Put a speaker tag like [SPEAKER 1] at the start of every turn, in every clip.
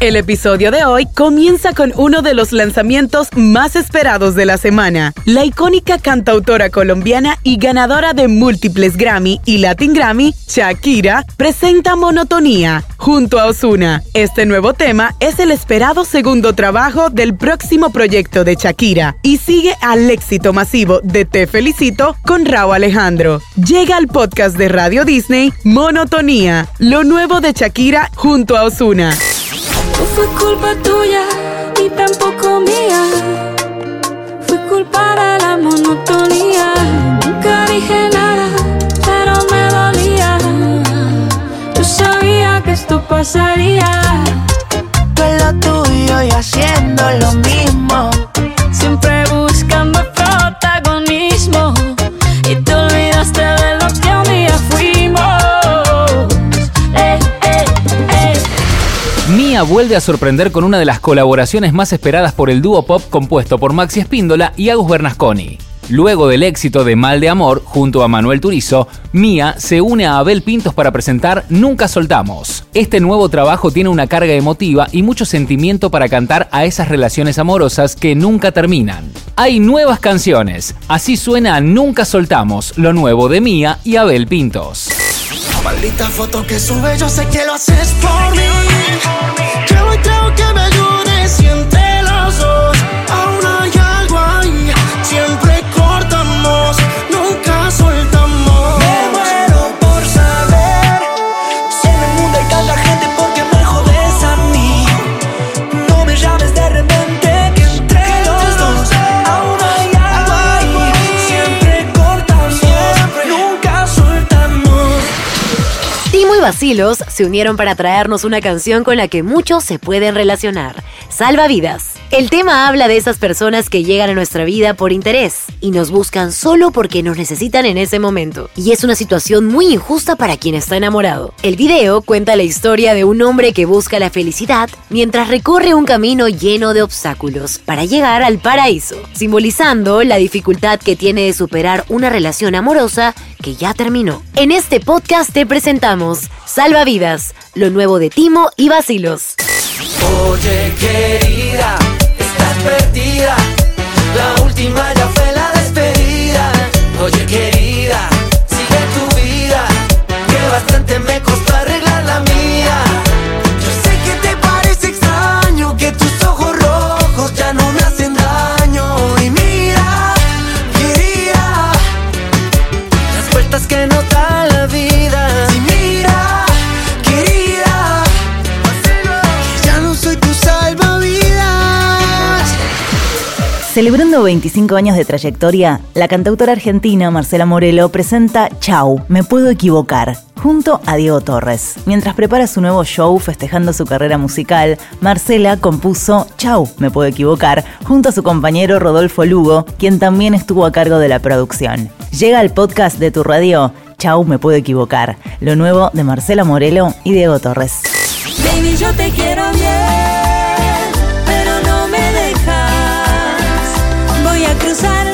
[SPEAKER 1] El episodio de hoy comienza con uno de los lanzamientos más esperados de la semana. La icónica cantautora colombiana y ganadora de múltiples Grammy y Latin Grammy, Shakira, presenta Monotonía junto a Osuna. Este nuevo tema es el esperado segundo trabajo del próximo proyecto de Shakira y sigue al éxito masivo de Te Felicito con Raúl Alejandro. Llega al podcast de Radio Disney Monotonía, lo nuevo de Shakira junto a Osuna.
[SPEAKER 2] No fue culpa tuya ni tampoco mía. Fue culpa de la monotonía. Nunca dije nada, pero me dolía. Yo sabía que esto pasaría.
[SPEAKER 3] Mía vuelve a sorprender con una de las colaboraciones más esperadas por el dúo pop compuesto por Maxi Espíndola y Agus Bernasconi. Luego del éxito de Mal de Amor junto a Manuel Turizo, Mía se une a Abel Pintos para presentar Nunca Soltamos. Este nuevo trabajo tiene una carga emotiva y mucho sentimiento para cantar a esas relaciones amorosas que nunca terminan. Hay nuevas canciones, así suena Nunca Soltamos, lo nuevo de Mía y Abel Pintos.
[SPEAKER 4] Maldita foto que sube, yo sé que lo haces por mí.
[SPEAKER 5] Basilos se unieron para traernos una canción con la que muchos se pueden relacionar, Salva Vidas. El tema habla de esas personas que llegan a nuestra vida por interés y nos buscan solo porque nos necesitan en ese momento. Y es una situación muy injusta para quien está enamorado. El video cuenta la historia de un hombre que busca la felicidad mientras recorre un camino lleno de obstáculos para llegar al paraíso, simbolizando la dificultad que tiene de superar una relación amorosa que ya terminó. En este podcast te presentamos Salva Vidas, lo nuevo de Timo y Basilos.
[SPEAKER 4] Oye querida, que no da la vida. Y mira, querida. Ya no soy tu salvavidas.
[SPEAKER 6] Celebrando 25 años de trayectoria, la cantautora argentina Marcela Morelo presenta Chau, me puedo equivocar, junto a Diego Torres. Mientras prepara su nuevo show festejando su carrera musical, Marcela compuso Chau, me puedo equivocar, junto a su compañero Rodolfo Lugo, quien también estuvo a cargo de la producción. Llega al podcast de tu radio, Chau, me puedo equivocar, lo nuevo de Marcela Morelo y Diego Torres.
[SPEAKER 2] Baby, yo te quiero bien, pero no me dejas. Voy a cruzar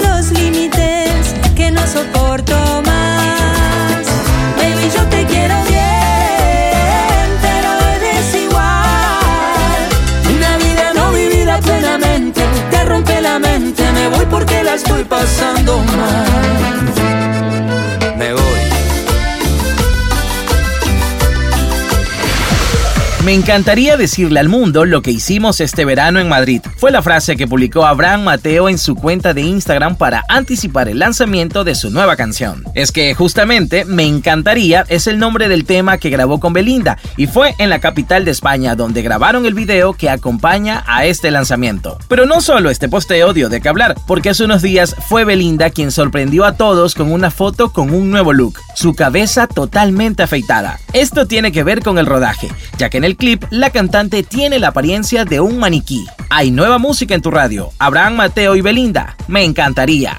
[SPEAKER 2] estoy pasando mal.
[SPEAKER 4] Me
[SPEAKER 7] encantaría decirle al mundo lo que hicimos este verano en Madrid. Fue la frase que publicó Abraham Mateo en su cuenta de Instagram para anticipar el lanzamiento de su nueva canción. Es que justamente Me encantaría es el nombre del tema que grabó con Belinda y fue en la capital de España donde grabaron el video que acompaña a este lanzamiento. Pero no solo este posteo dio de qué hablar, porque hace unos días fue Belinda quien sorprendió a todos con una foto con un nuevo look, su cabeza totalmente afeitada. Esto tiene que ver con el rodaje, ya que en el clip la cantante tiene la apariencia de un maniquí. Hay nueva música en tu radio, Abraham Mateo y Belinda, me encantaría.